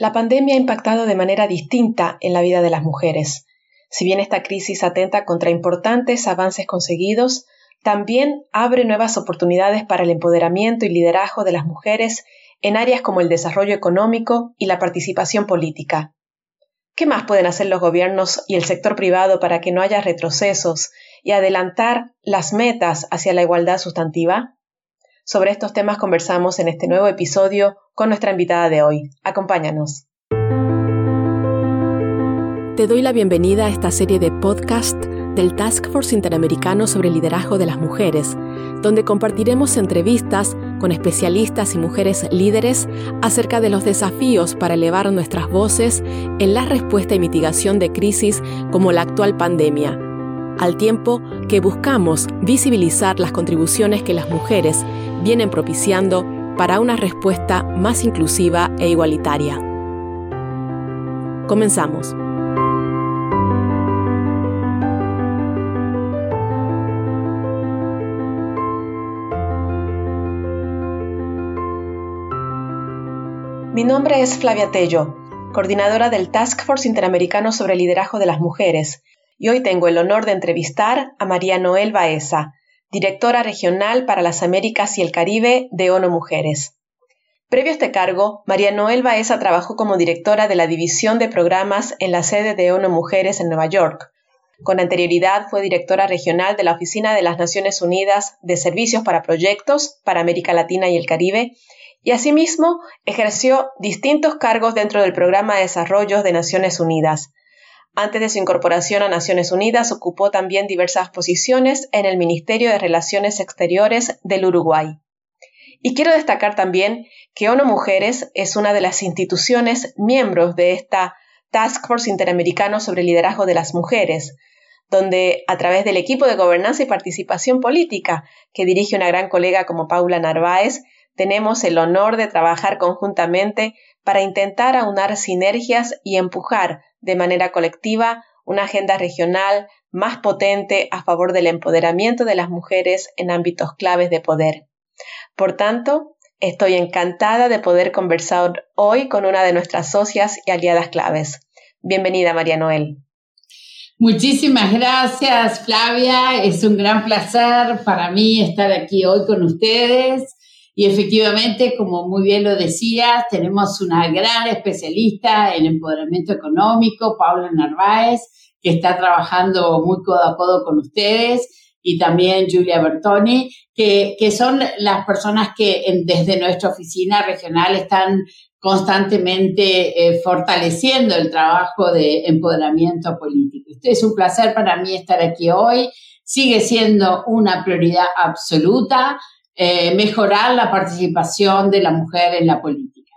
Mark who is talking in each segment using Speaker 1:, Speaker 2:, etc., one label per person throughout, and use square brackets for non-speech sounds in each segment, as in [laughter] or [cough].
Speaker 1: La pandemia ha impactado de manera distinta en la vida de las mujeres. Si bien esta crisis atenta contra importantes avances conseguidos, también abre nuevas oportunidades para el empoderamiento y liderazgo de las mujeres en áreas como el desarrollo económico y la participación política. ¿Qué más pueden hacer los gobiernos y el sector privado para que no haya retrocesos y adelantar las metas hacia la igualdad sustantiva? Sobre estos temas conversamos en este nuevo episodio con nuestra invitada de hoy. Acompáñanos. Te doy la bienvenida a esta serie de podcast del Task Force Interamericano sobre el Liderazgo de las Mujeres, donde compartiremos entrevistas con especialistas y mujeres líderes acerca de los desafíos para elevar nuestras voces en la respuesta y mitigación de crisis como la actual pandemia al tiempo que buscamos visibilizar las contribuciones que las mujeres vienen propiciando para una respuesta más inclusiva e igualitaria. Comenzamos. Mi nombre es Flavia Tello, coordinadora del Task Force Interamericano sobre el Liderazgo de las Mujeres, y hoy tengo el honor de entrevistar a María Noel Baeza, directora regional para las Américas y el Caribe de ONU Mujeres. Previo a este cargo, María Noel Baeza trabajó como directora de la División de Programas en la sede de ONU Mujeres en Nueva York. Con anterioridad fue directora regional de la Oficina de las Naciones Unidas de Servicios para Proyectos para América Latina y el Caribe y asimismo ejerció distintos cargos dentro del Programa de Desarrollo de Naciones Unidas, antes de su incorporación a Naciones Unidas, ocupó también diversas posiciones en el Ministerio de Relaciones Exteriores del Uruguay. Y quiero destacar también que ONU Mujeres es una de las instituciones miembros de esta Task Force Interamericano sobre el Liderazgo de las Mujeres, donde a través del equipo de gobernanza y participación política que dirige una gran colega como Paula Narváez, tenemos el honor de trabajar conjuntamente para intentar aunar sinergias y empujar de manera colectiva una agenda regional más potente a favor del empoderamiento de las mujeres en ámbitos claves de poder. Por tanto, estoy encantada de poder conversar hoy con una de nuestras socias y aliadas claves. Bienvenida, María Noel.
Speaker 2: Muchísimas gracias, Flavia. Es un gran placer para mí estar aquí hoy con ustedes. Y efectivamente, como muy bien lo decía, tenemos una gran especialista en empoderamiento económico, Paula Narváez, que está trabajando muy codo a codo con ustedes, y también Julia Bertoni, que, que son las personas que desde nuestra oficina regional están constantemente eh, fortaleciendo el trabajo de empoderamiento político. Es un placer para mí estar aquí hoy. Sigue siendo una prioridad absoluta eh, mejorar la participación de la mujer en la política.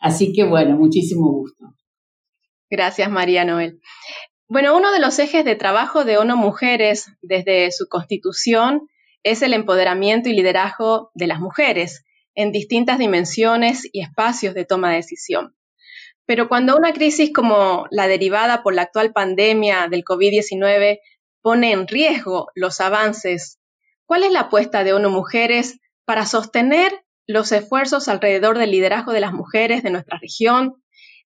Speaker 2: Así que bueno, muchísimo gusto.
Speaker 1: Gracias, María Noel. Bueno, uno de los ejes de trabajo de ONU Mujeres desde su constitución es el empoderamiento y liderazgo de las mujeres en distintas dimensiones y espacios de toma de decisión. Pero cuando una crisis como la derivada por la actual pandemia del COVID-19 pone en riesgo los avances, ¿cuál es la apuesta de ONU Mujeres para sostener los esfuerzos alrededor del liderazgo de las mujeres de nuestra región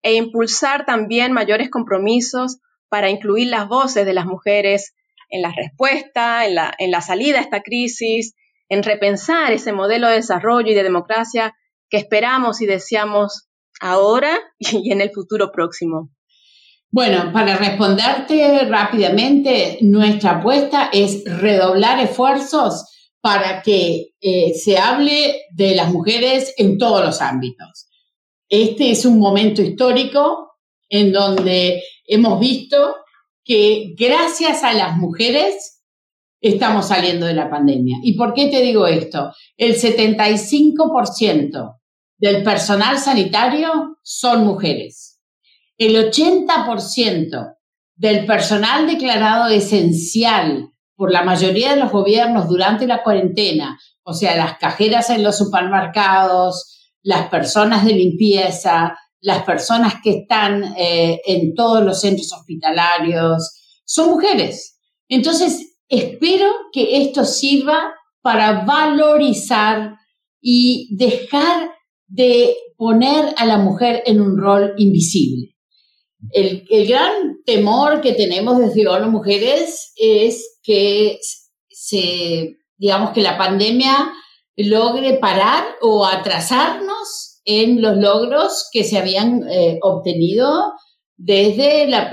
Speaker 1: e impulsar también mayores compromisos para incluir las voces de las mujeres en la respuesta, en la, en la salida a esta crisis, en repensar ese modelo de desarrollo y de democracia que esperamos y deseamos ahora [laughs] y en el futuro próximo.
Speaker 2: Bueno, para responderte rápidamente, nuestra apuesta es redoblar esfuerzos para que eh, se hable de las mujeres en todos los ámbitos. Este es un momento histórico en donde hemos visto que gracias a las mujeres estamos saliendo de la pandemia. ¿Y por qué te digo esto? El 75% del personal sanitario son mujeres. El 80% del personal declarado esencial por la mayoría de los gobiernos durante la cuarentena, o sea, las cajeras en los supermercados, las personas de limpieza, las personas que están eh, en todos los centros hospitalarios, son mujeres. Entonces, espero que esto sirva para valorizar y dejar de poner a la mujer en un rol invisible. El, gran temor que tenemos desde ONU Mujeres es que se, digamos que la pandemia logre parar o atrasarnos en los logros que se habían eh, obtenido desde la,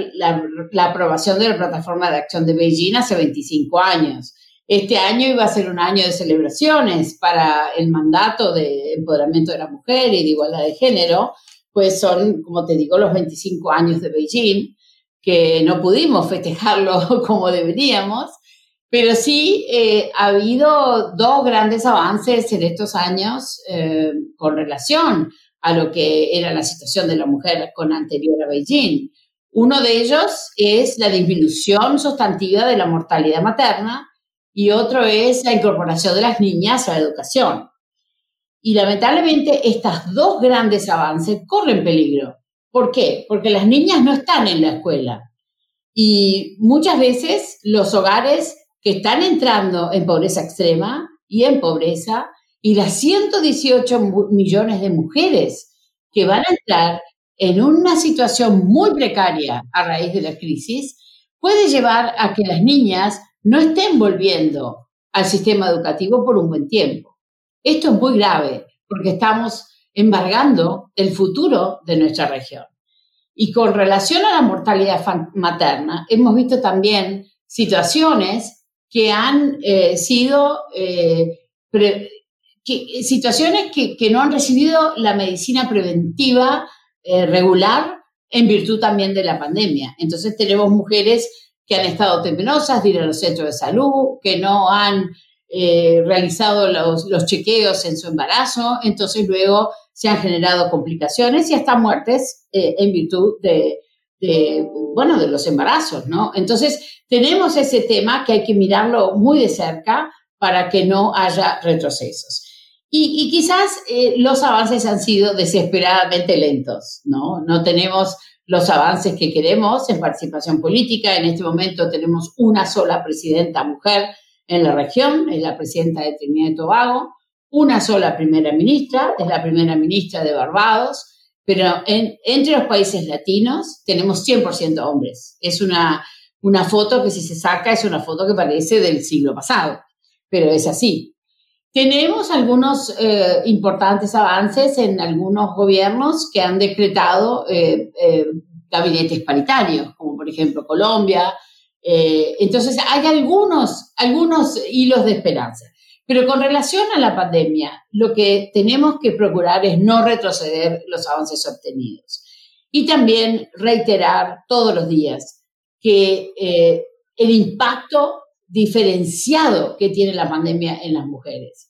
Speaker 2: aprobación de la plataforma de acción de Beijing hace 25 años. Este año iba a ser un año de celebraciones para el mandato de empoderamiento de la mujer y de igualdad de género, pues son, como te digo, los 25 años de Beijing, que no pudimos festejarlo [laughs] como deberíamos, pero sí eh, ha habido dos grandes avances en estos años eh, con relación a lo que era la situación de la mujer con anterior a Beijing. Uno de ellos es la disminución sustantiva de la mortalidad materna y otro es la incorporación de las niñas a la educación. Y lamentablemente estos dos grandes avances corren peligro. ¿Por qué? Porque las niñas no están en la escuela. Y muchas veces los hogares que están entrando en pobreza extrema y en pobreza, y las 118 millones de mujeres que van a entrar en una situación muy precaria a raíz de la crisis, puede llevar a que las niñas no estén volviendo al sistema educativo por un buen tiempo. Esto es muy grave porque estamos embargando el futuro de nuestra región. Y con relación a la mortalidad materna, hemos visto también situaciones que han eh, sido, eh, situaciones que, no han recibido la medicina preventiva eh, regular en virtud también de la pandemia. Entonces tenemos mujeres que han estado temenosas de ir a los centros de salud, que no han eh, realizado los, chequeos en su embarazo, entonces luego se han generado complicaciones y hasta muertes eh, en virtud de, bueno, de los embarazos, ¿no? Entonces, tenemos ese tema que hay que mirarlo muy de cerca para que no haya retrocesos. Y, quizás eh, los avances han sido desesperadamente lentos, ¿no? No tenemos los avances que queremos en participación política. En este momento tenemos una sola presidenta mujer en la región, es la presidenta de Trinidad y Tobago, una sola primera ministra, es la primera ministra de Barbados, pero entre los países latinos tenemos 100% hombres. Es una, una foto que si se saca es una foto que parece del siglo pasado, pero es así. Tenemos algunos eh, importantes avances en algunos gobiernos que han decretado eh, eh, gabinetes paritarios, como por ejemplo Colombia, eh, entonces, hay algunos, algunos hilos de esperanza. Pero con relación a la pandemia, lo que tenemos que procurar es no retroceder los avances obtenidos. Y también reiterar todos los días que eh, el impacto diferenciado que tiene la pandemia en las mujeres,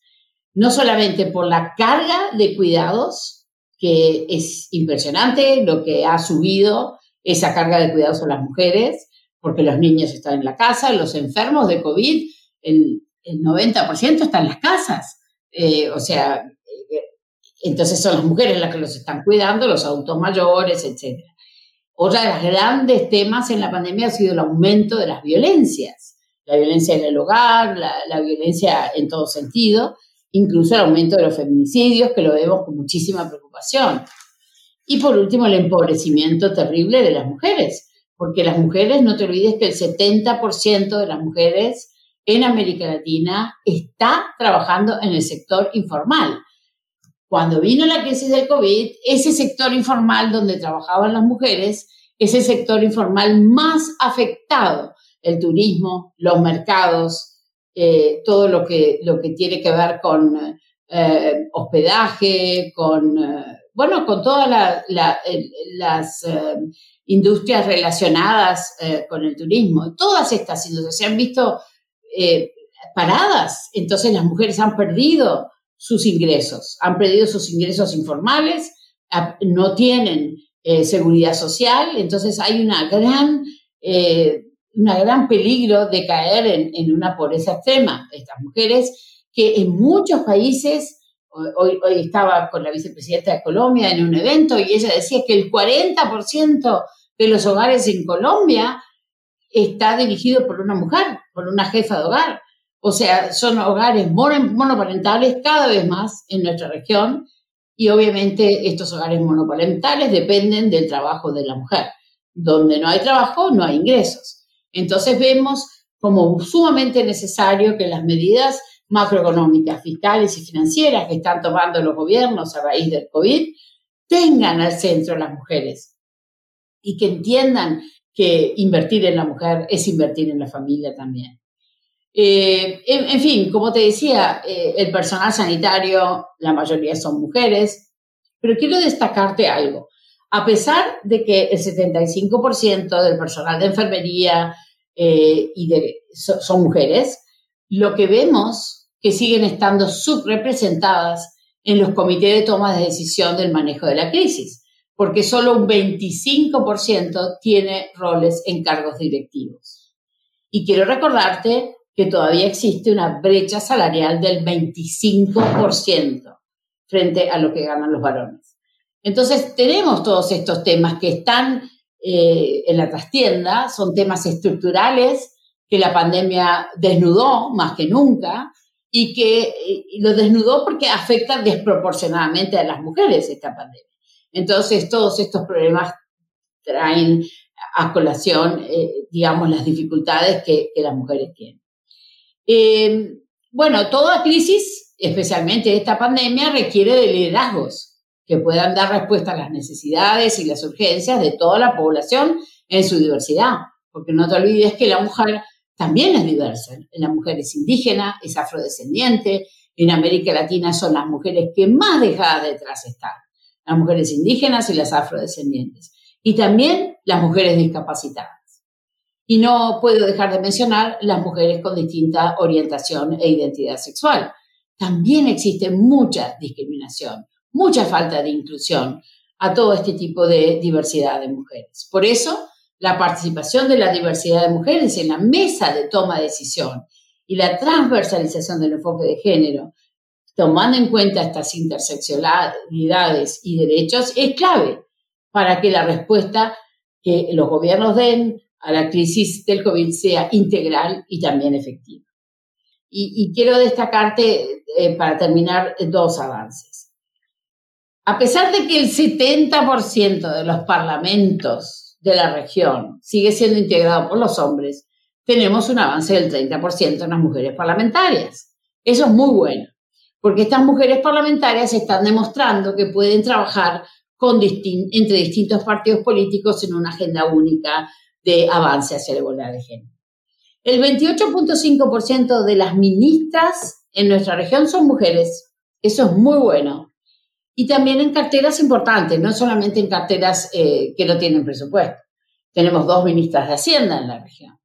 Speaker 2: no solamente por la carga de cuidados, que es impresionante lo que ha subido esa carga de cuidados a las mujeres, porque los niños están en la casa, los enfermos de COVID, el, 90% están en las casas. Eh, o sea, eh, entonces son las mujeres las que los están cuidando, los adultos mayores, etc. Otra de los grandes temas en la pandemia ha sido el aumento de las violencias, la violencia en el hogar, la, la violencia en todo sentido, incluso el aumento de los feminicidios, que lo vemos con muchísima preocupación. Y por último, el empobrecimiento terrible de las mujeres porque las mujeres, no te olvides que el 70% de las mujeres en América Latina está trabajando en el sector informal. Cuando vino la crisis del COVID, ese sector informal donde trabajaban las mujeres es el sector informal más afectado. El turismo, los mercados, eh, todo lo que, lo que tiene que ver con eh, hospedaje, con, eh, bueno, con todas las industrias relacionadas eh, con el turismo. Todas estas industrias se han visto eh, paradas, entonces las mujeres han perdido sus ingresos, han perdido sus ingresos informales, no tienen eh, seguridad social, entonces hay una gran, una gran peligro de caer en, en una pobreza extrema. Estas mujeres que en muchos países Hoy, estaba con la vicepresidenta de Colombia en un evento y ella decía que el 40% de los hogares en Colombia está dirigido por una mujer, por una jefa de hogar. O sea, son hogares monoparentales cada vez más en nuestra región Y obviamente estos hogares monoparentales dependen del trabajo de la mujer. Donde no hay trabajo, no hay ingresos. Entonces vemos como sumamente necesario que las medidas macroeconómicas, fiscales y financieras que están tomando los gobiernos a raíz del COVID tengan al centro las mujeres y que entiendan que invertir en la mujer es invertir en la familia también. Eh, en, fin, como te decía, eh, el personal sanitario, la mayoría son mujeres, pero quiero destacarte algo. A pesar de que el 75% del personal de enfermería eh, y de, son mujeres, lo que vemos que siguen estando subrepresentadas en los comités de toma de decisión del manejo de la crisis, porque solo un 25% tiene roles en cargos directivos. Y quiero recordarte que todavía existe una brecha salarial del 25% frente a lo que ganan los varones. Entonces, tenemos todos estos temas que están eh, en la trastienda, son temas estructurales que la pandemia desnudó más que nunca y que lo desnudó porque afecta desproporcionadamente a las mujeres esta pandemia. Entonces, todos estos problemas traen a colación, eh, digamos, las dificultades que, las mujeres tienen. Eh, bueno, toda crisis, especialmente esta pandemia, requiere de liderazgos que puedan dar respuesta a las necesidades y las urgencias de toda la población en su diversidad. Porque no te olvides que la mujer también es diversa. La mujer es indígena, es afrodescendiente. En América Latina son las mujeres que más dejadas detrás están. Las mujeres indígenas y las afrodescendientes. Y también las mujeres discapacitadas. Y no puedo dejar de mencionar las mujeres con distinta orientación e identidad sexual. También existe mucha discriminación, mucha falta de inclusión a todo este tipo de diversidad de mujeres. Por eso, la participación de la diversidad de mujeres en la mesa de toma de decisión y la transversalización del enfoque de género, tomando en cuenta estas interseccionalidades y derechos, es clave para que la respuesta que los gobiernos den a la crisis del COVID sea integral y también efectiva. Y, quiero destacarte, eh, para terminar, dos avances. A pesar de que el 70% de los parlamentos de la región sigue siendo integrado por los hombres, tenemos un avance del 30% en las mujeres parlamentarias. Eso es muy bueno, porque estas mujeres parlamentarias están demostrando que pueden trabajar con entre distintos partidos políticos en una agenda única de avance hacia la igualdad de género. El 28.5% de las ministras en nuestra región son mujeres. Eso es muy bueno y también en carteras importantes, no solamente en carteras eh, que no tienen presupuesto. Tenemos dos ministras de Hacienda en la región.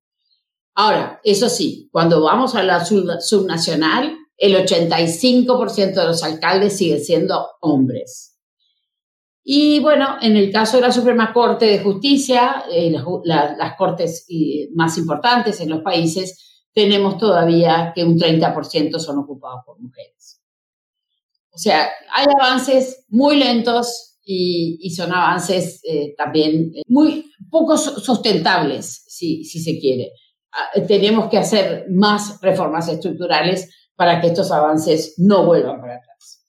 Speaker 2: Ahora, eso sí, cuando vamos a la subnacional, el 85% de los alcaldes siguen siendo hombres. Y bueno, en el caso de la Suprema Corte de Justicia, eh, las cortes eh, más importantes en los países, tenemos todavía que un 30% son ocupados por mujeres. O sea, hay avances muy lentos y, son avances eh, también eh, muy poco sustentables, si, se quiere. Ah, tenemos que hacer más reformas estructurales para que estos avances no vuelvan para atrás.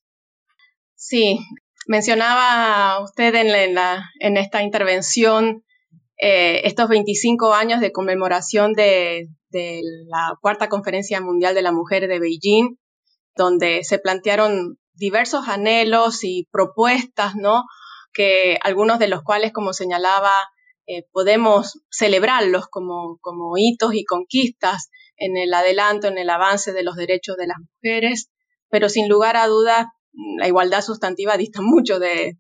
Speaker 3: Sí, mencionaba usted en, la, en esta intervención eh, estos 25 años de conmemoración de, la Cuarta Conferencia Mundial de la Mujer de Beijing, donde se plantearon diversos anhelos y propuestas, ¿no? Que algunos de los cuales, como señalaba, eh, podemos celebrarlos como, como hitos y conquistas en el adelanto, en el avance de los derechos de las mujeres, pero sin lugar a dudas la igualdad sustantiva dista mucho de,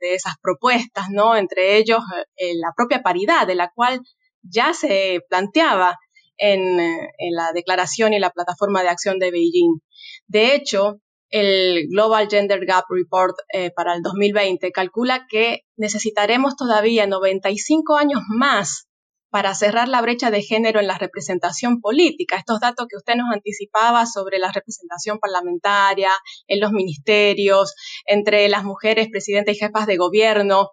Speaker 3: esas propuestas, ¿no? Entre ellos eh, la propia paridad, de la cual ya se planteaba en, en, la declaración y la plataforma de acción de Beijing. De hecho, el Global Gender Gap Report eh, para el 2020 calcula que necesitaremos todavía 95 años más para cerrar la brecha de género en la representación política. Estos datos que usted nos anticipaba sobre la representación parlamentaria, en los ministerios, entre las mujeres presidentas y jefas de gobierno.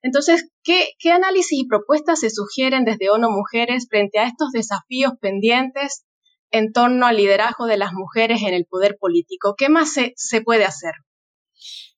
Speaker 3: Entonces, ¿qué, ¿qué análisis y propuestas se sugieren desde ONU Mujeres frente a estos desafíos pendientes en torno al liderazgo de las mujeres en el poder político. ¿Qué más se, puede hacer?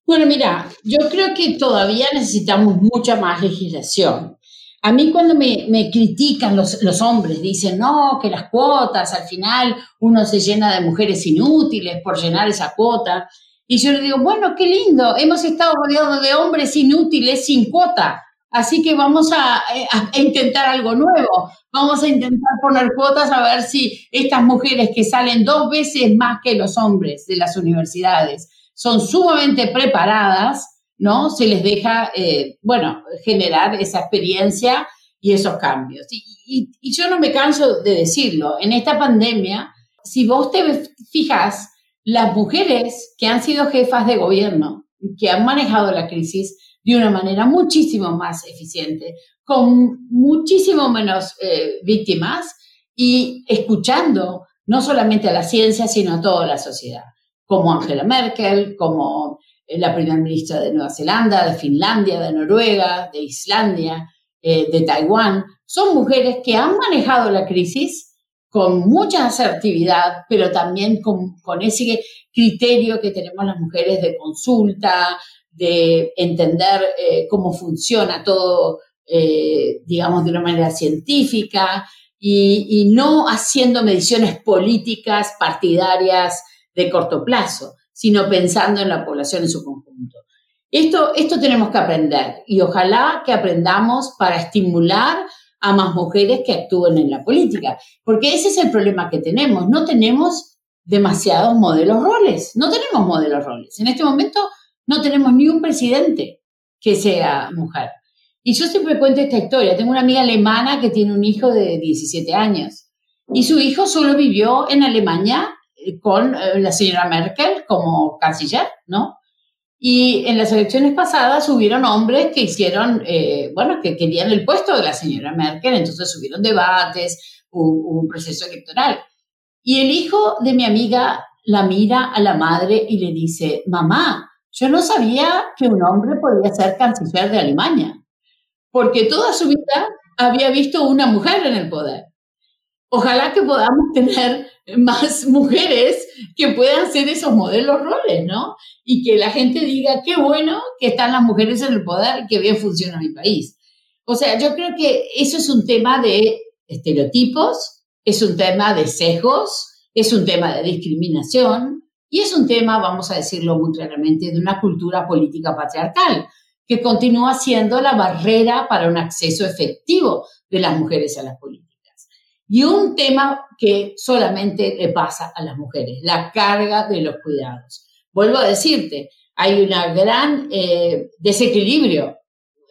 Speaker 2: Bueno, mira, yo creo que todavía necesitamos mucha más legislación. A mí cuando me, critican los, los, hombres, dicen, no, que las cuotas, al final uno se llena de mujeres inútiles por llenar esa cuota. Y yo le digo, bueno, qué lindo, hemos estado rodeados de hombres inútiles sin cuota. Así que vamos a, a, intentar algo nuevo. Vamos a intentar poner cuotas a ver si estas mujeres que salen dos veces más que los hombres de las universidades son sumamente preparadas ¿no? Se les deja, eh, bueno, generar esa experiencia y esos cambios. Y, yo no me canso de decirlo, en esta pandemia, si vos te fijas, las mujeres que han sido jefas de gobierno, que han manejado la crisis de una manera muchísimo más eficiente, con muchísimo menos eh, víctimas y escuchando no solamente a la ciencia, sino a toda la sociedad, como Angela Merkel, como eh, la primera ministra de Nueva Zelanda, de Finlandia, de Noruega, de Islandia, eh, de Taiwán. Son mujeres que han manejado la crisis con mucha asertividad, pero también con, ese criterio que tenemos las mujeres de consulta, de entender eh, cómo funciona todo, digamos, de una manera científica y no haciendo mediciones políticas partidarias de corto plazo sino pensando en la población en su conjunto. Esto, esto tenemos que aprender y ojalá que aprendamos para estimular a más mujeres que actúen en la política, porque ese es el problema que tenemos. No tenemos demasiados modelos roles, no tenemos modelos roles. En este momento no tenemos ni un presidente que sea mujer. Y yo siempre cuento esta historia. Tengo una amiga alemana que tiene un hijo de 17 años y su hijo solo vivió en Alemania con eh, la señora Merkel como canciller, ¿no? Y en las elecciones pasadas hubieron hombres que hicieron, eh, bueno, que querían el puesto de la señora Merkel, entonces hubieron debates, hubo, un proceso electoral. Y el hijo de mi amiga la mira a la madre y le dice, mamá, yo no sabía que un hombre podía ser canciller de Alemania, porque toda su vida había visto una mujer en el poder. Ojalá que podamos tener más mujeres que puedan ser esos modelos roles, ¿no? Y que la gente diga, qué bueno que están las mujeres en el poder, que bien funciona mi país. O sea, yo creo que eso es un tema de estereotipos, es un tema de sesgos, es un tema de discriminación y es un tema, vamos a decirlo muy claramente, de una cultura política patriarcal que continúa siendo la barrera para un acceso efectivo de las mujeres a la política. Y un tema que solamente le pasa a las mujeres, la carga de los cuidados. Vuelvo a decirte, hay un gran eh, desequilibrio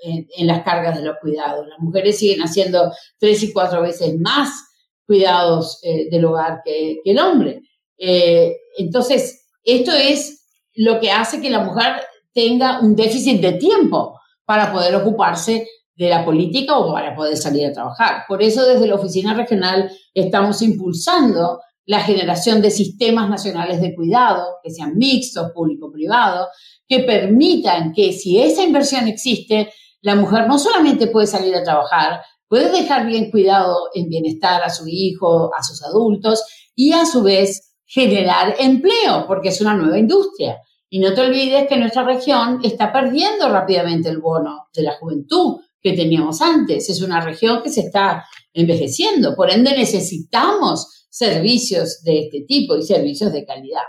Speaker 2: en, las cargas de los cuidados. Las mujeres siguen haciendo tres y cuatro veces más cuidados eh, del hogar que, el hombre. Eh, entonces, esto es lo que hace que la mujer tenga un déficit de tiempo para poder ocuparse de la política o para poder salir a trabajar. Por eso desde la oficina regional estamos impulsando la generación de sistemas nacionales de cuidado, que sean mixtos, público-privado, que permitan que si esa inversión existe, la mujer no solamente puede salir a trabajar, puede dejar bien cuidado en bienestar a su hijo, a sus adultos y a su vez generar empleo, porque es una nueva industria. Y no te olvides que nuestra región está perdiendo rápidamente el bono de la juventud que teníamos antes. Es una región que se está envejeciendo, por ende necesitamos servicios de este tipo y servicios de calidad.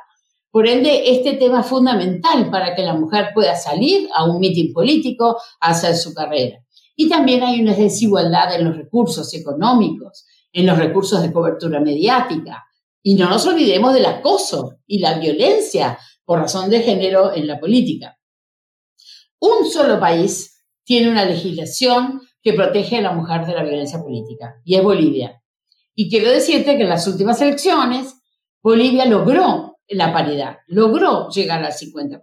Speaker 2: Por ende, este tema es fundamental para que la mujer pueda salir a un mitin político a hacer su carrera. Y también hay una desigualdad en los recursos económicos, en los recursos de cobertura mediática. Y no nos olvidemos del acoso y la violencia por razón de género en la política. Un solo país tiene una legislación que protege a la mujer de la violencia política, y es Bolivia. Y quiero decirte que en las últimas elecciones, Bolivia logró la paridad, logró llegar al 50%,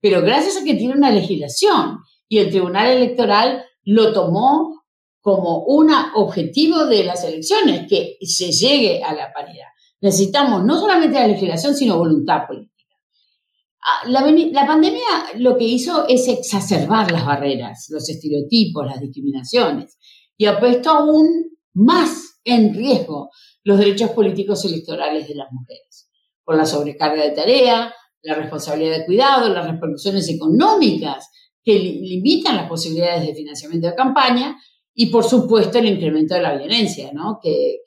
Speaker 2: pero gracias a que tiene una legislación y el Tribunal Electoral lo tomó como un objetivo de las elecciones, que se llegue a la paridad. Necesitamos no solamente la legislación, sino voluntad política. Ah, la, pandemia lo que hizo es exacerbar las barreras, los estereotipos, las discriminaciones y ha puesto aún más en riesgo los derechos políticos electorales de las mujeres, por la sobrecarga de tarea, la responsabilidad de cuidado, las repercusiones económicas que limitan las posibilidades de financiamiento de campaña y, por supuesto, el incremento de la violencia, ¿no? que,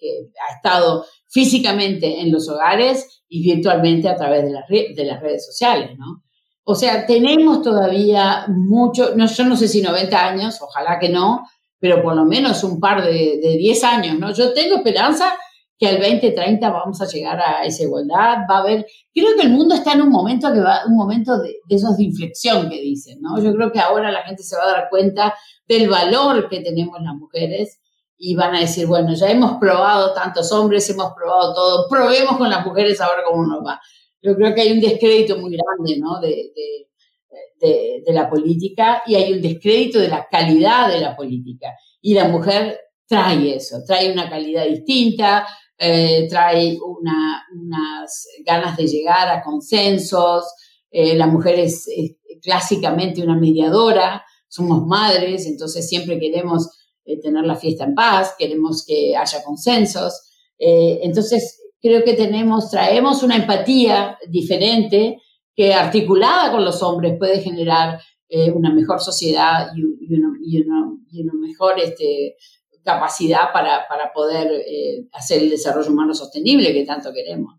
Speaker 2: ha estado físicamente en los hogares y virtualmente a través de las, de las redes sociales. ¿no? O sea, tenemos todavía mucho, no, yo no sé si 90 años, ojalá que no, pero por lo menos un par de, de 10 años, ¿no? Yo tengo esperanza que al 2030 vamos a llegar a esa igualdad, va a haber, creo que el mundo está en un momento que va, un momento de, esos de inflexión que dicen, ¿no? Yo creo que ahora la gente se va a dar cuenta del valor que tenemos las mujeres y van a decir, bueno, ya hemos probado tantos hombres, hemos probado todo, probemos con las mujeres a ver cómo nos va. Yo creo que hay un descrédito muy grande, ¿no? De, de, de la política y hay un descrédito de la calidad de la política. Y la mujer trae eso, trae una calidad distinta, eh, trae unas ganas de llegar a consensos, eh, la mujer es, clásicamente una mediadora, somos madres, entonces siempre queremos eh, tener la fiesta en paz, queremos que haya consensos, entonces creo que tenemos, traemos una empatía diferente que articulada con los hombres puede generar una mejor sociedad y, y, una, mejor este, capacidad para, poder eh, hacer el desarrollo humano sostenible que tanto queremos.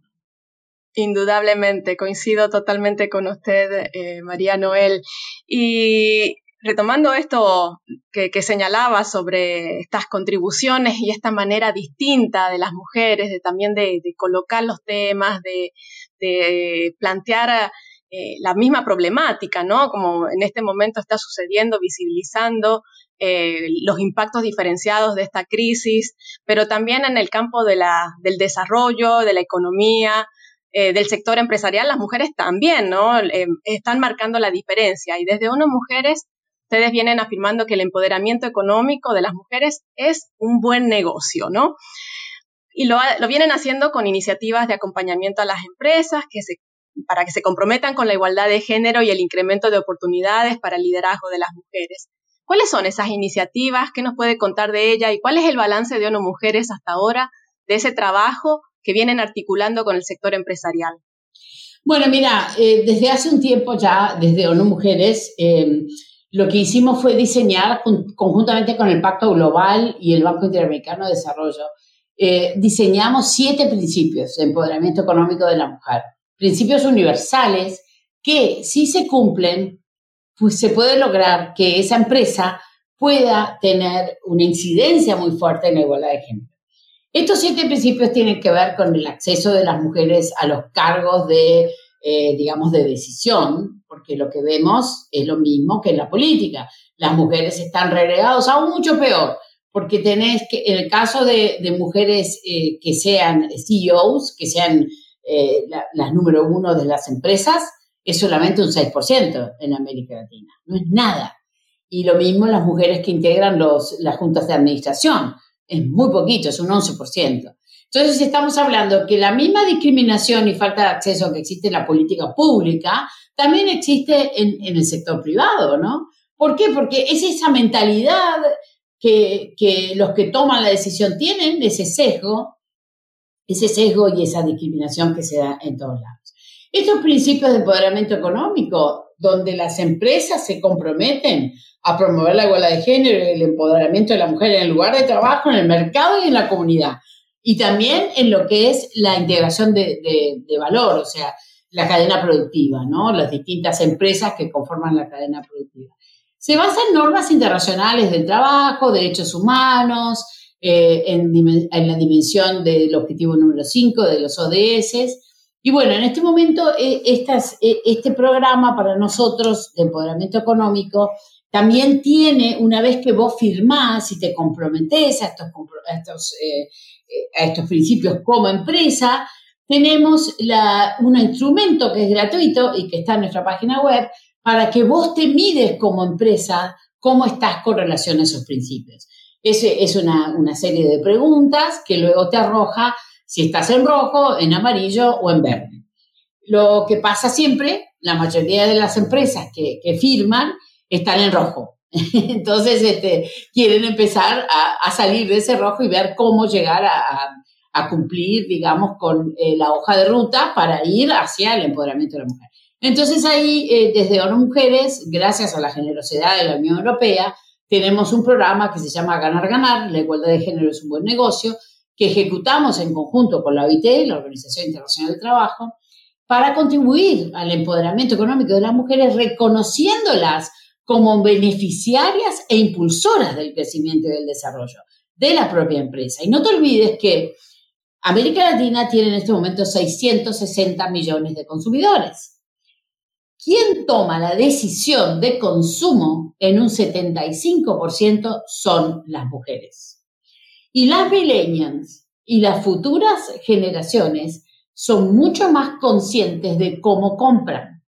Speaker 3: Indudablemente, coincido totalmente con usted, eh, María Noel. Y retomando esto que, señalaba sobre estas contribuciones y esta manera distinta de las mujeres, de también de, colocar los temas, de, plantear eh, la misma problemática, ¿no? Como en este momento está sucediendo, visibilizando eh, los impactos diferenciados de esta crisis, pero también en el campo de la, del desarrollo, de la economía, eh, del sector empresarial, las mujeres también, ¿no? Están marcando la diferencia. Y desde uno Mujeres, ustedes vienen afirmando que el empoderamiento económico de las mujeres es un buen negocio, ¿no? Y lo, lo vienen haciendo con iniciativas de acompañamiento a las empresas que se, para que se comprometan con la igualdad de género y el incremento de oportunidades para el liderazgo de las mujeres. ¿Cuáles son esas iniciativas? ¿Qué nos puede contar de ella? ¿Y cuál es el balance de ONU Mujeres hasta ahora de ese trabajo que vienen articulando con el sector empresarial?
Speaker 2: Bueno, mira, eh, desde hace un tiempo ya, desde ONU Mujeres, eh, lo que hicimos fue diseñar conjuntamente con el Pacto Global y el Banco Interamericano de Desarrollo, eh, diseñamos siete principios de empoderamiento económico de la mujer, principios universales que si se cumplen pues se puede lograr que esa empresa pueda tener una incidencia muy fuerte en la igualdad de género. Estos siete principios tienen que ver con el acceso de las mujeres a los cargos de, eh, digamos, de decisión, porque lo que vemos es lo mismo que en la política. Las mujeres están relegadas aún mucho peor, porque tenés que, en el caso de, mujeres eh, que sean CEOs, que sean eh, las número uno de las empresas, es solamente un 6% en América Latina, no es nada. Y lo mismo las mujeres que integran los, las juntas de administración, es muy poquito, es un 11%. Entonces estamos hablando que la misma discriminación y falta de acceso que existe en la política pública, también existe en, el sector privado, ¿no? ¿Por qué? Porque es esa mentalidad que, que los que toman la decisión tienen, ese sesgo, ese sesgo y esa discriminación que se da en todos lados. Estos principios de empoderamiento económico, donde las empresas se comprometen a promover la igualdad de género y el empoderamiento de la mujer en el lugar de trabajo, en el mercado y en la comunidad. Y también en lo que es la integración de, valor, o sea, la cadena productiva, ¿no? Las distintas empresas que conforman la cadena productiva. Se basa en normas internacionales del trabajo, derechos humanos, eh, en, en, la dimensión del objetivo número 5 de los ODS, y bueno, en este momento eh, eh, este programa para nosotros de empoderamiento económico también tiene, una vez que vos firmás y te comprometés a estos, estos, eh, a estos principios como empresa, tenemos un instrumento que es gratuito y que está en nuestra página web para que vos te mides como empresa cómo estás con relación a esos principios. Es, es una, una serie de preguntas que luego te arroja si estás en rojo, en amarillo o en verde. Lo que pasa siempre, la mayoría de las empresas que, firman están en rojo. [laughs] Entonces, este, quieren empezar a, salir de ese rojo y ver cómo llegar a, cumplir, digamos, con eh, la hoja de ruta para ir hacia el empoderamiento de la mujer. Entonces ahí, eh, desde ONU Mujeres, gracias a la generosidad de la Unión Europea, tenemos un programa que se llama Ganar Ganar, la igualdad de género es un buen negocio, que ejecutamos en conjunto con la OIT, la Organización Internacional del Trabajo, para contribuir al empoderamiento económico de las mujeres, reconociéndolas como beneficiarias e impulsoras del crecimiento y del desarrollo de la propia empresa. Y no te olvides que América Latina tiene en este momento 660 millones de consumidores. ¿Quién toma la decisión de consumo en un 75% son las mujeres. Y las millennials y las futuras generaciones son mucho más conscientes de cómo compran.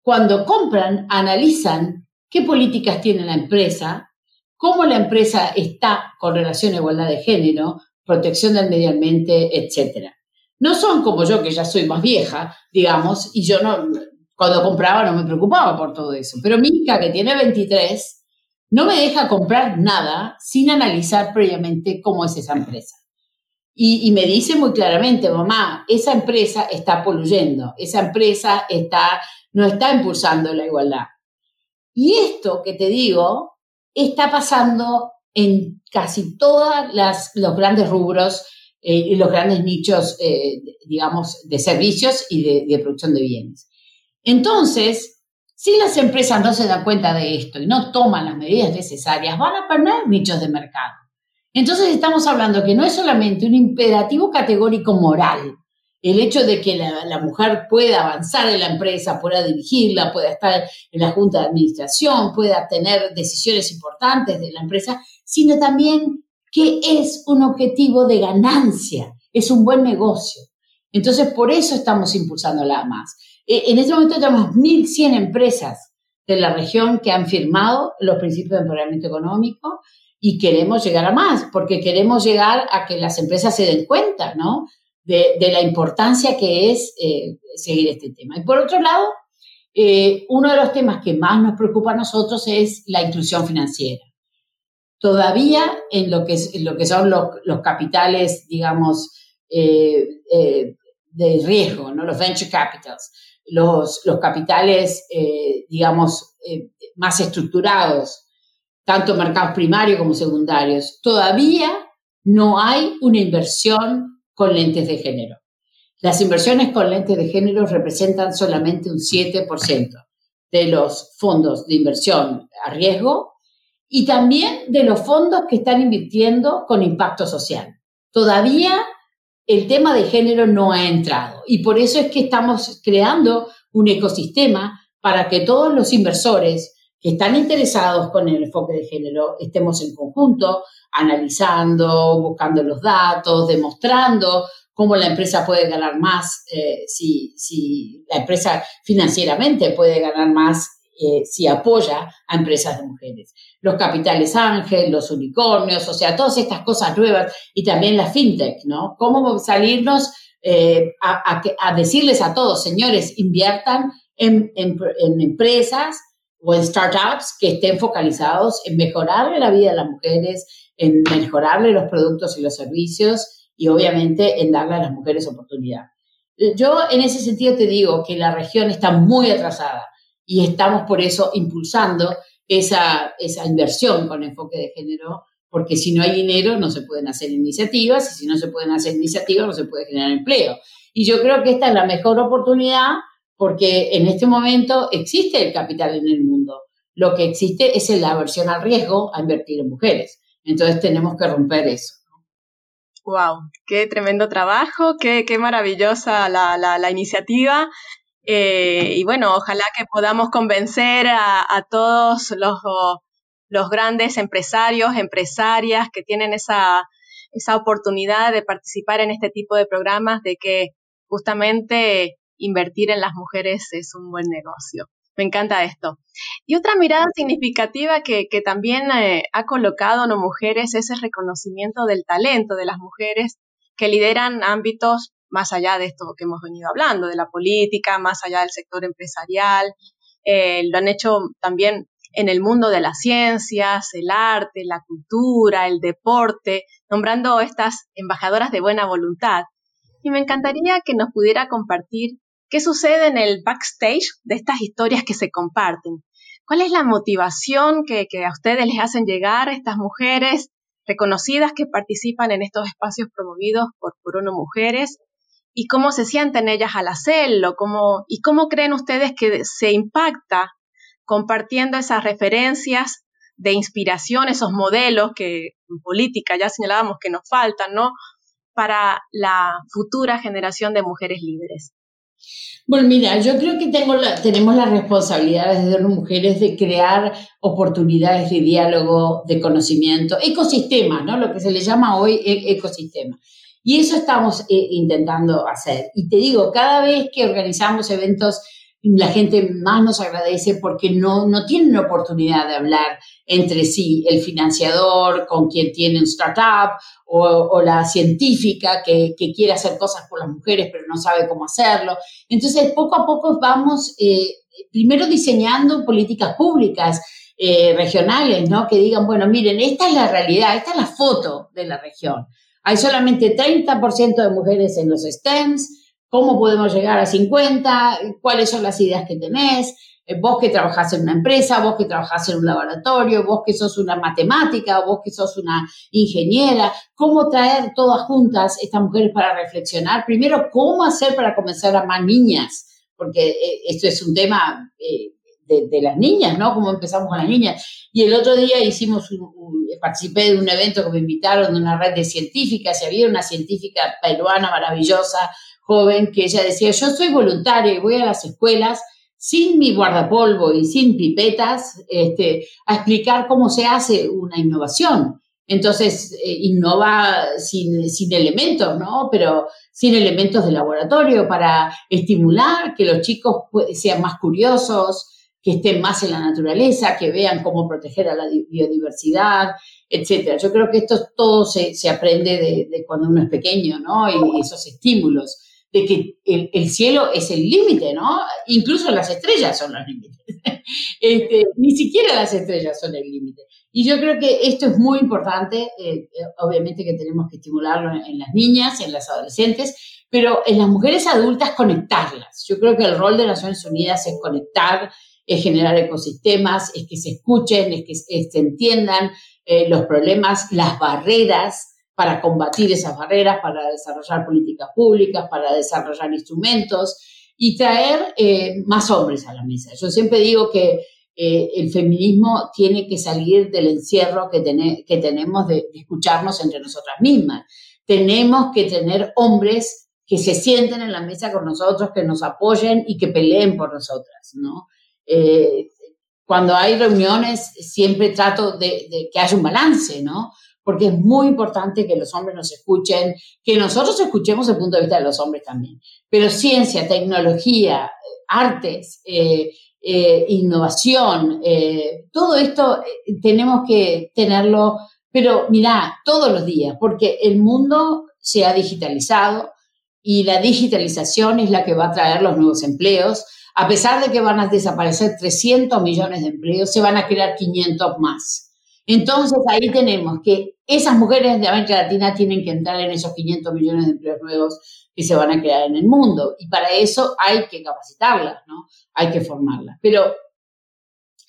Speaker 2: Cuando compran, analizan qué políticas tiene la empresa, cómo la empresa está con relación a igualdad de género, protección del medio ambiente, etc. No son como yo, que ya soy más vieja, digamos, y yo no, cuando compraba no me preocupaba por todo eso. Pero mi hija, que tiene 23, no me deja comprar nada sin analizar previamente cómo es esa empresa. Y, me dice muy claramente, mamá, esa empresa está poluyendo, esa empresa está, no está impulsando la igualdad. Y esto que te digo está pasando en casi todos los grandes rubros eh, y los grandes nichos, eh, digamos, de servicios y de, producción de bienes. Entonces, si las empresas no se dan cuenta de esto y no toman las medidas necesarias, van a perder nichos de mercado. Entonces estamos hablando que no es solamente un imperativo categórico moral, el hecho de que la, mujer pueda avanzar en la empresa, pueda dirigirla, pueda estar en la junta de administración, pueda tener decisiones importantes de la empresa, sino también que es un objetivo de ganancia, es un buen negocio. Entonces, por eso estamos impulsándola más. E, en este momento tenemos 1.100 empresas de la región que han firmado los principios de empoderamiento económico y queremos llegar a más, porque queremos llegar a que las empresas se den cuenta, ¿no? De, la importancia que es eh, seguir este tema. Y por otro lado, eh, uno de los temas que más nos preocupa a nosotros es la inclusión financiera. Todavía en lo que, lo que son los, capitales, digamos, eh, de riesgo, ¿no? los venture capitals, los, los capitales, digamos, más estructurados, tanto mercados primarios como secundarios, todavía no hay una inversión con lentes de género. Las inversiones con lentes de género representan solamente un 7% de los fondos de inversión a riesgo y también de los fondos que están invirtiendo con impacto social. Todavía el tema de género no ha entrado y por eso es que estamos creando un ecosistema para que todos los inversores que están interesados con el enfoque de género estemos en conjunto, analizando, buscando los datos, demostrando cómo la empresa puede ganar más, eh, si, si, la empresa financieramente puede ganar más eh, si apoya a empresas de mujeres. Los capitales ángel, los unicornios, o sea, todas estas cosas nuevas y también la fintech, ¿no? Cómo salirnos eh, a, a, decirles a todos, señores, inviertan en, en, en empresas o en startups que estén focalizados en mejorar la vida de las mujeres, en mejorarle los productos y los servicios y obviamente en darle a las mujeres oportunidad. Yo en ese sentido te digo que la región está muy atrasada y estamos por eso impulsando esa, esa inversión con enfoque de género, porque si no hay dinero no se pueden hacer iniciativas y si no se pueden hacer iniciativas no se puede generar empleo. Y yo creo que esta es la mejor oportunidad porque en este momento existe el capital en el mundo. Lo que existe es la aversión al riesgo a invertir en mujeres. Entonces tenemos que romper eso.
Speaker 3: Wow, qué tremendo trabajo, qué, qué maravillosa la, la, iniciativa. Eh, y bueno, ojalá que podamos convencer a, a todos los, los, grandes empresarios, empresarias que tienen esa, esa oportunidad de participar en este tipo de programas, de que justamente invertir en las mujeres es un buen negocio. Me encanta esto. Y otra mirada significativa que, también eh, ha colocado No Mujeres es el reconocimiento del talento de las mujeres que lideran ámbitos más allá de esto que hemos venido hablando, de la política, más allá del sector empresarial. Eh, lo han hecho también en el mundo de las ciencias, el arte, la cultura, el deporte, nombrando estas embajadoras de buena voluntad. Y me encantaría que nos pudiera compartir ¿Qué sucede en el backstage de estas historias que se comparten? ¿Cuál es la motivación que, a ustedes les hacen llegar estas mujeres reconocidas que participan en estos espacios promovidos por, Uno Mujeres? ¿Y cómo se sienten ellas al hacerlo? ¿Cómo, ¿Y cómo creen ustedes que se impacta compartiendo esas referencias de inspiración, esos modelos que en política ya señalábamos que nos faltan, ¿no? Para la futura generación de mujeres líderes.
Speaker 2: Bueno, mira, yo creo que tengo tenemos la responsabilidad desde las mujeres de crear oportunidades de diálogo, de conocimiento, ecosistemas, ¿no? Lo que se le llama hoy e, ecosistema. Y eso estamos eh, intentando hacer. Y te digo, cada vez que organizamos eventos la gente más nos agradece porque no, no tienen oportunidad de hablar entre sí, el financiador con quien tiene un startup o, la científica que, quiere hacer cosas por las mujeres pero no sabe cómo hacerlo. Entonces, poco a poco vamos eh, primero diseñando políticas públicas eh, regionales, ¿no? Que digan, bueno, miren, esta es la realidad, esta es la foto de la región. Hay solamente 30% de mujeres en los STEMs, cómo podemos llegar a 50, cuáles son las ideas que tenés, eh, vos que trabajás en una empresa, vos que trabajás en un laboratorio, vos que sos una matemática, vos que sos una ingeniera, cómo traer todas juntas estas mujeres para reflexionar. Primero, cómo hacer para convencer a más niñas, porque eh, esto es un tema eh, de, las niñas, ¿no? Cómo empezamos con las niñas. Y el otro día hicimos participé de un evento que me invitaron de una red de científicas y había una científica peruana maravillosa joven que ella decía, yo soy voluntaria y voy a las escuelas sin mi guardapolvo y sin pipetas este, a explicar cómo se hace una innovación. Entonces, eh, innova sin, sin, elementos, ¿no? Pero sin elementos de laboratorio para estimular que los chicos sean más curiosos, que estén más en la naturaleza, que vean cómo proteger a la biodiversidad, etcétera. Yo creo que esto todo se, se aprende de, de, cuando uno es pequeño, ¿no? Y esos estímulos de que el, cielo es el límite, ¿no? Incluso las estrellas son los límites. [laughs] Este, ni siquiera las estrellas son el límite. Y yo creo que esto es muy importante, eh, eh, obviamente que tenemos que estimularlo en, las niñas, en las adolescentes, pero en las mujeres adultas conectarlas. Yo creo que el rol de Naciones Unidas es conectar, es generar ecosistemas, es que se escuchen, es que se entiendan eh, los problemas, las barreras para combatir esas barreras, para desarrollar políticas públicas, para desarrollar instrumentos y traer eh, más hombres a la mesa. Yo siempre digo que eh, el feminismo tiene que salir del encierro que, que tenemos de, escucharnos entre nosotras mismas. Tenemos que tener hombres que se sienten en la mesa con nosotros, que nos apoyen y que peleen por nosotras, ¿no? Eh, cuando hay reuniones siempre trato de, de, que haya un balance, ¿no? Porque es muy importante que los hombres nos escuchen, que nosotros escuchemos el punto de vista de los hombres también. Pero ciencia, tecnología, artes, eh, eh, innovación, eh, todo esto tenemos que tenerlo, pero mira, todos los días, porque el mundo se ha digitalizado y la digitalización es la que va a traer los nuevos empleos. A pesar de que van a desaparecer 300 millones de empleos, se van a crear 500 más. Entonces ahí tenemos que esas mujeres de América Latina tienen que entrar en esos 500 millones de empleos nuevos que se van a crear en el mundo. Y para eso hay que capacitarlas, ¿no? Hay que formarlas. Pero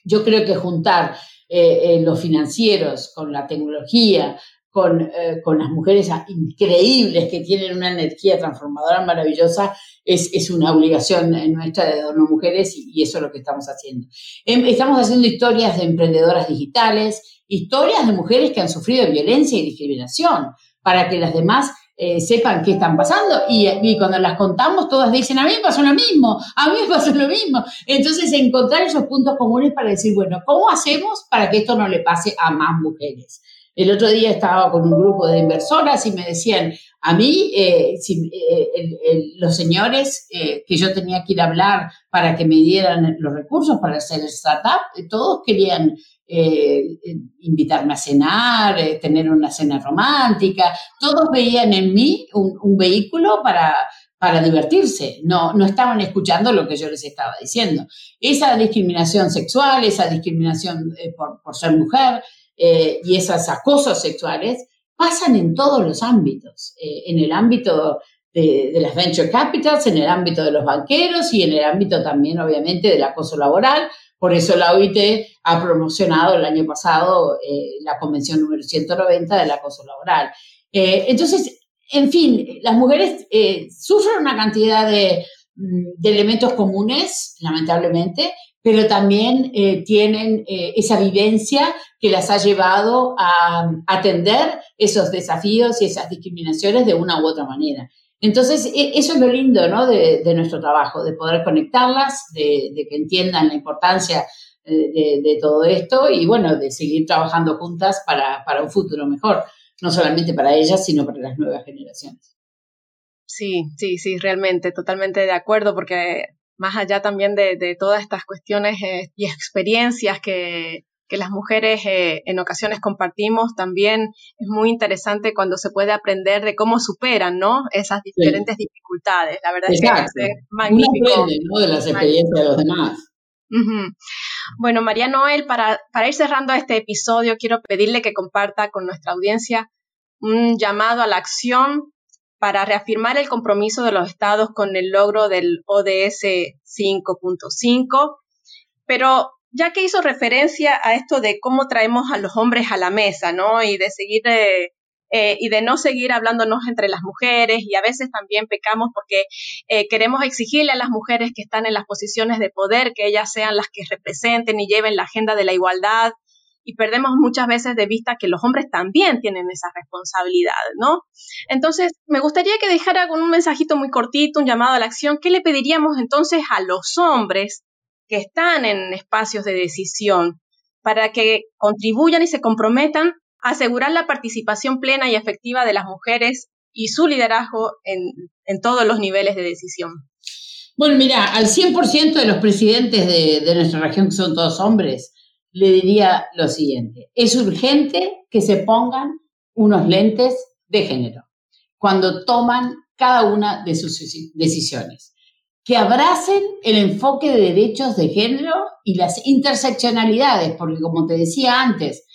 Speaker 2: yo creo que juntar eh, eh, los financieros con la tecnología, con, eh, con, las mujeres increíbles que tienen una energía transformadora maravillosa, es, es una obligación nuestra de dos mujeres y, y, eso es lo que estamos haciendo. Em, estamos haciendo historias de emprendedoras digitales, historias de mujeres que han sufrido violencia y discriminación, para que las demás eh, sepan qué están pasando. Y, y, cuando las contamos, todas dicen, a mí me pasó lo mismo, a mí me pasó lo mismo. Entonces, encontrar esos puntos comunes para decir, bueno, ¿cómo hacemos para que esto no le pase a más mujeres? El otro día estaba con un grupo de inversoras y me decían, a mí, eh, eh, los señores que yo tenía que ir a hablar para que me dieran los recursos para hacer el startup, todos querían eh, invitarme a cenar, eh, tener una cena romántica. Todos veían en mí un, vehículo para, para divertirse, no, no estaban escuchando lo que yo les estaba diciendo. Esa discriminación sexual, esa discriminación eh, por, por, ser mujer y esos acosos sexuales pasan en todos los ámbitos, en el ámbito de, las venture capitals, en el ámbito de los banqueros y en el ámbito también, obviamente, del acoso laboral. Por eso la OIT ha promocionado el año pasado eh, la Convención número 190 del acoso laboral. Eh, entonces, en fin, las mujeres eh, sufren una cantidad de, mm, de, elementos comunes, lamentablemente, pero también tienen esa vivencia que las ha llevado a atender esos desafíos y esas discriminaciones de una u otra manera. Entonces, e, eso es lo lindo ¿no? de, nuestro trabajo, de poder conectarlas, de, que entiendan la importancia eh, de, todo esto y, bueno, de seguir trabajando juntas para, un futuro mejor, no solamente para ellas, sino para las nuevas generaciones.
Speaker 3: Sí, sí, sí, realmente, totalmente de acuerdo, porque más allá también de, todas estas cuestiones eh, y experiencias que, que las mujeres eh, en ocasiones compartimos, también es muy interesante cuando se puede aprender de cómo superan, ¿no? Esas diferentes dificultades. La verdad es que es magnífico.
Speaker 2: ¿no? De las experiencias de los demás.
Speaker 3: Bueno, María Noel, para, para ir cerrando este episodio, quiero pedirle que comparta con nuestra audiencia un llamado a la acción para reafirmar el compromiso de los estados con el logro del ODS 5.5, pero ya que hizo referencia a esto de cómo traemos a los hombres a la mesa, ¿no? Y de seguir eh, eh, y de no seguir hablándonos entre las mujeres y a veces también pecamos porque eh, queremos exigirle a las mujeres que están en las posiciones de poder que ellas sean las que representen y lleven la agenda de la igualdad y perdemos muchas veces de vista que los hombres también tienen esa responsabilidad, ¿no? Entonces, me gustaría que dejara con un mensajito muy cortito, un llamado a la acción. ¿Qué le pediríamos entonces a los hombres que están en espacios de decisión para que contribuyan y se comprometan a asegurar la participación plena y efectiva de las mujeres y su liderazgo en, todos los niveles de decisión.
Speaker 2: Bueno, mira, al 100% de los presidentes de, de nuestra región, que son todos hombres, le diría lo siguiente, es urgente que se pongan unos lentes de género cuando toman cada una de sus decisiones que abracen el enfoque de derechos de género y las interseccionalidades, porque como te decía antes,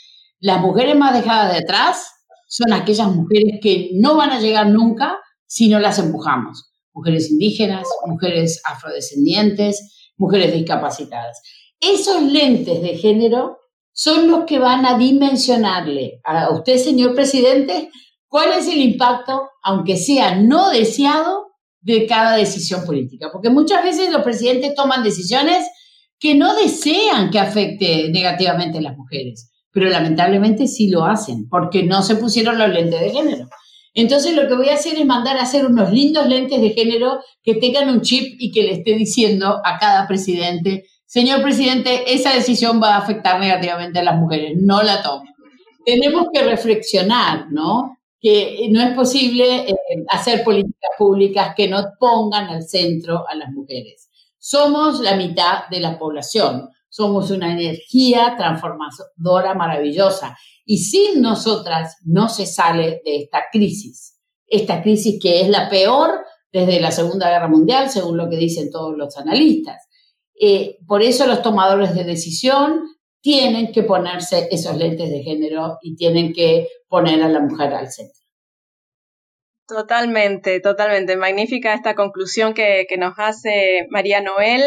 Speaker 2: las mujeres más dejadas de atrás son aquellas mujeres que no van a llegar nunca si no las empujamos. Mujeres indígenas, mujeres afrodescendientes, mujeres discapacitadas. Esos lentes de género son los que van a dimensionarle a usted, señor presidente, cuál es el impacto, aunque sea no deseado, de cada decisión política, porque muchas veces los presidentes toman decisiones que no desean que afecte negativamente a las mujeres, pero lamentablemente sí lo hacen, porque no se pusieron los lentes de género. Entonces lo que voy a hacer es mandar a hacer unos lindos lentes de género que tengan un chip y que le esté diciendo a cada presidente, señor presidente, esa decisión va a afectar negativamente a las mujeres, no la tomen. Tenemos que reflexionar, ¿no? que no es posible eh, hacer políticas públicas que no pongan al centro a las mujeres. Somos la mitad de la población, somos una energía transformadora maravillosa y sin nosotras no se sale de esta crisis. Esta crisis que es la peor desde la Segunda Guerra Mundial, según lo que dicen todos los analistas. Eh, por eso los tomadores de decisión tienen que ponerse esos lentes de género y tienen que poner a la mujer al centro.
Speaker 3: Totalmente, totalmente. Magnífica esta conclusión que, nos hace María Noel.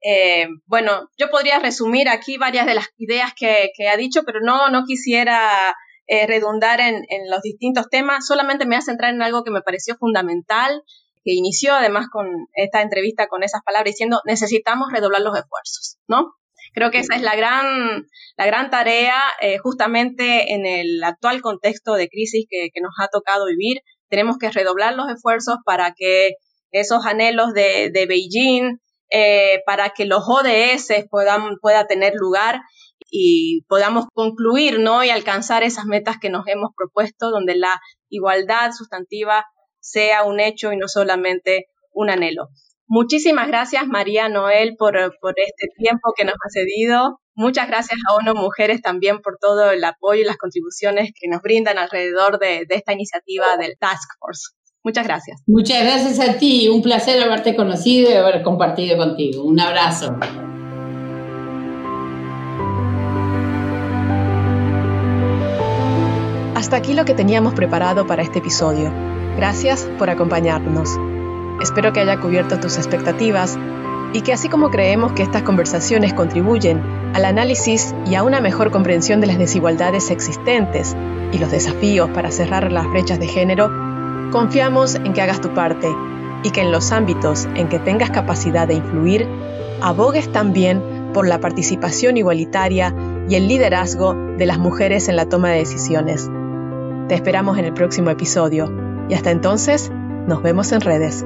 Speaker 3: Eh, bueno, yo podría resumir aquí varias de las ideas que, ha dicho, pero no, quisiera eh, redundar en, en, los distintos temas, solamente me voy a centrar en algo que me pareció fundamental, que inició además con esta entrevista con esas palabras diciendo necesitamos redoblar los esfuerzos, ¿no? Creo que esa es la gran, la gran tarea eh, justamente en el actual contexto de crisis que, nos ha tocado vivir. Tenemos que redoblar los esfuerzos para que esos anhelos de, Beijing, eh, para que los ODS puedan pueda tener lugar y podamos concluir ¿no? y alcanzar esas metas que nos hemos propuesto, donde la igualdad sustantiva sea un hecho y no solamente un anhelo. Muchísimas gracias, María Noel, por, este tiempo que nos ha cedido. Muchas gracias a ONU Mujeres también por todo el apoyo y las contribuciones que nos brindan alrededor de, esta iniciativa del Task Force. Muchas gracias.
Speaker 2: Muchas gracias a ti. Un placer haberte conocido y haber compartido contigo. Un abrazo.
Speaker 3: Hasta aquí lo que teníamos preparado para este episodio.
Speaker 1: Gracias por acompañarnos. Espero que haya cubierto tus expectativas y que así como creemos que estas conversaciones contribuyen al análisis y a una mejor comprensión de las desigualdades existentes y los desafíos para cerrar las brechas de género, confiamos en que hagas tu parte y que en los ámbitos en que tengas capacidad de influir, abogues también por la participación igualitaria y el liderazgo de las mujeres en la toma de decisiones. Te esperamos en el próximo episodio y hasta entonces, nos vemos en redes.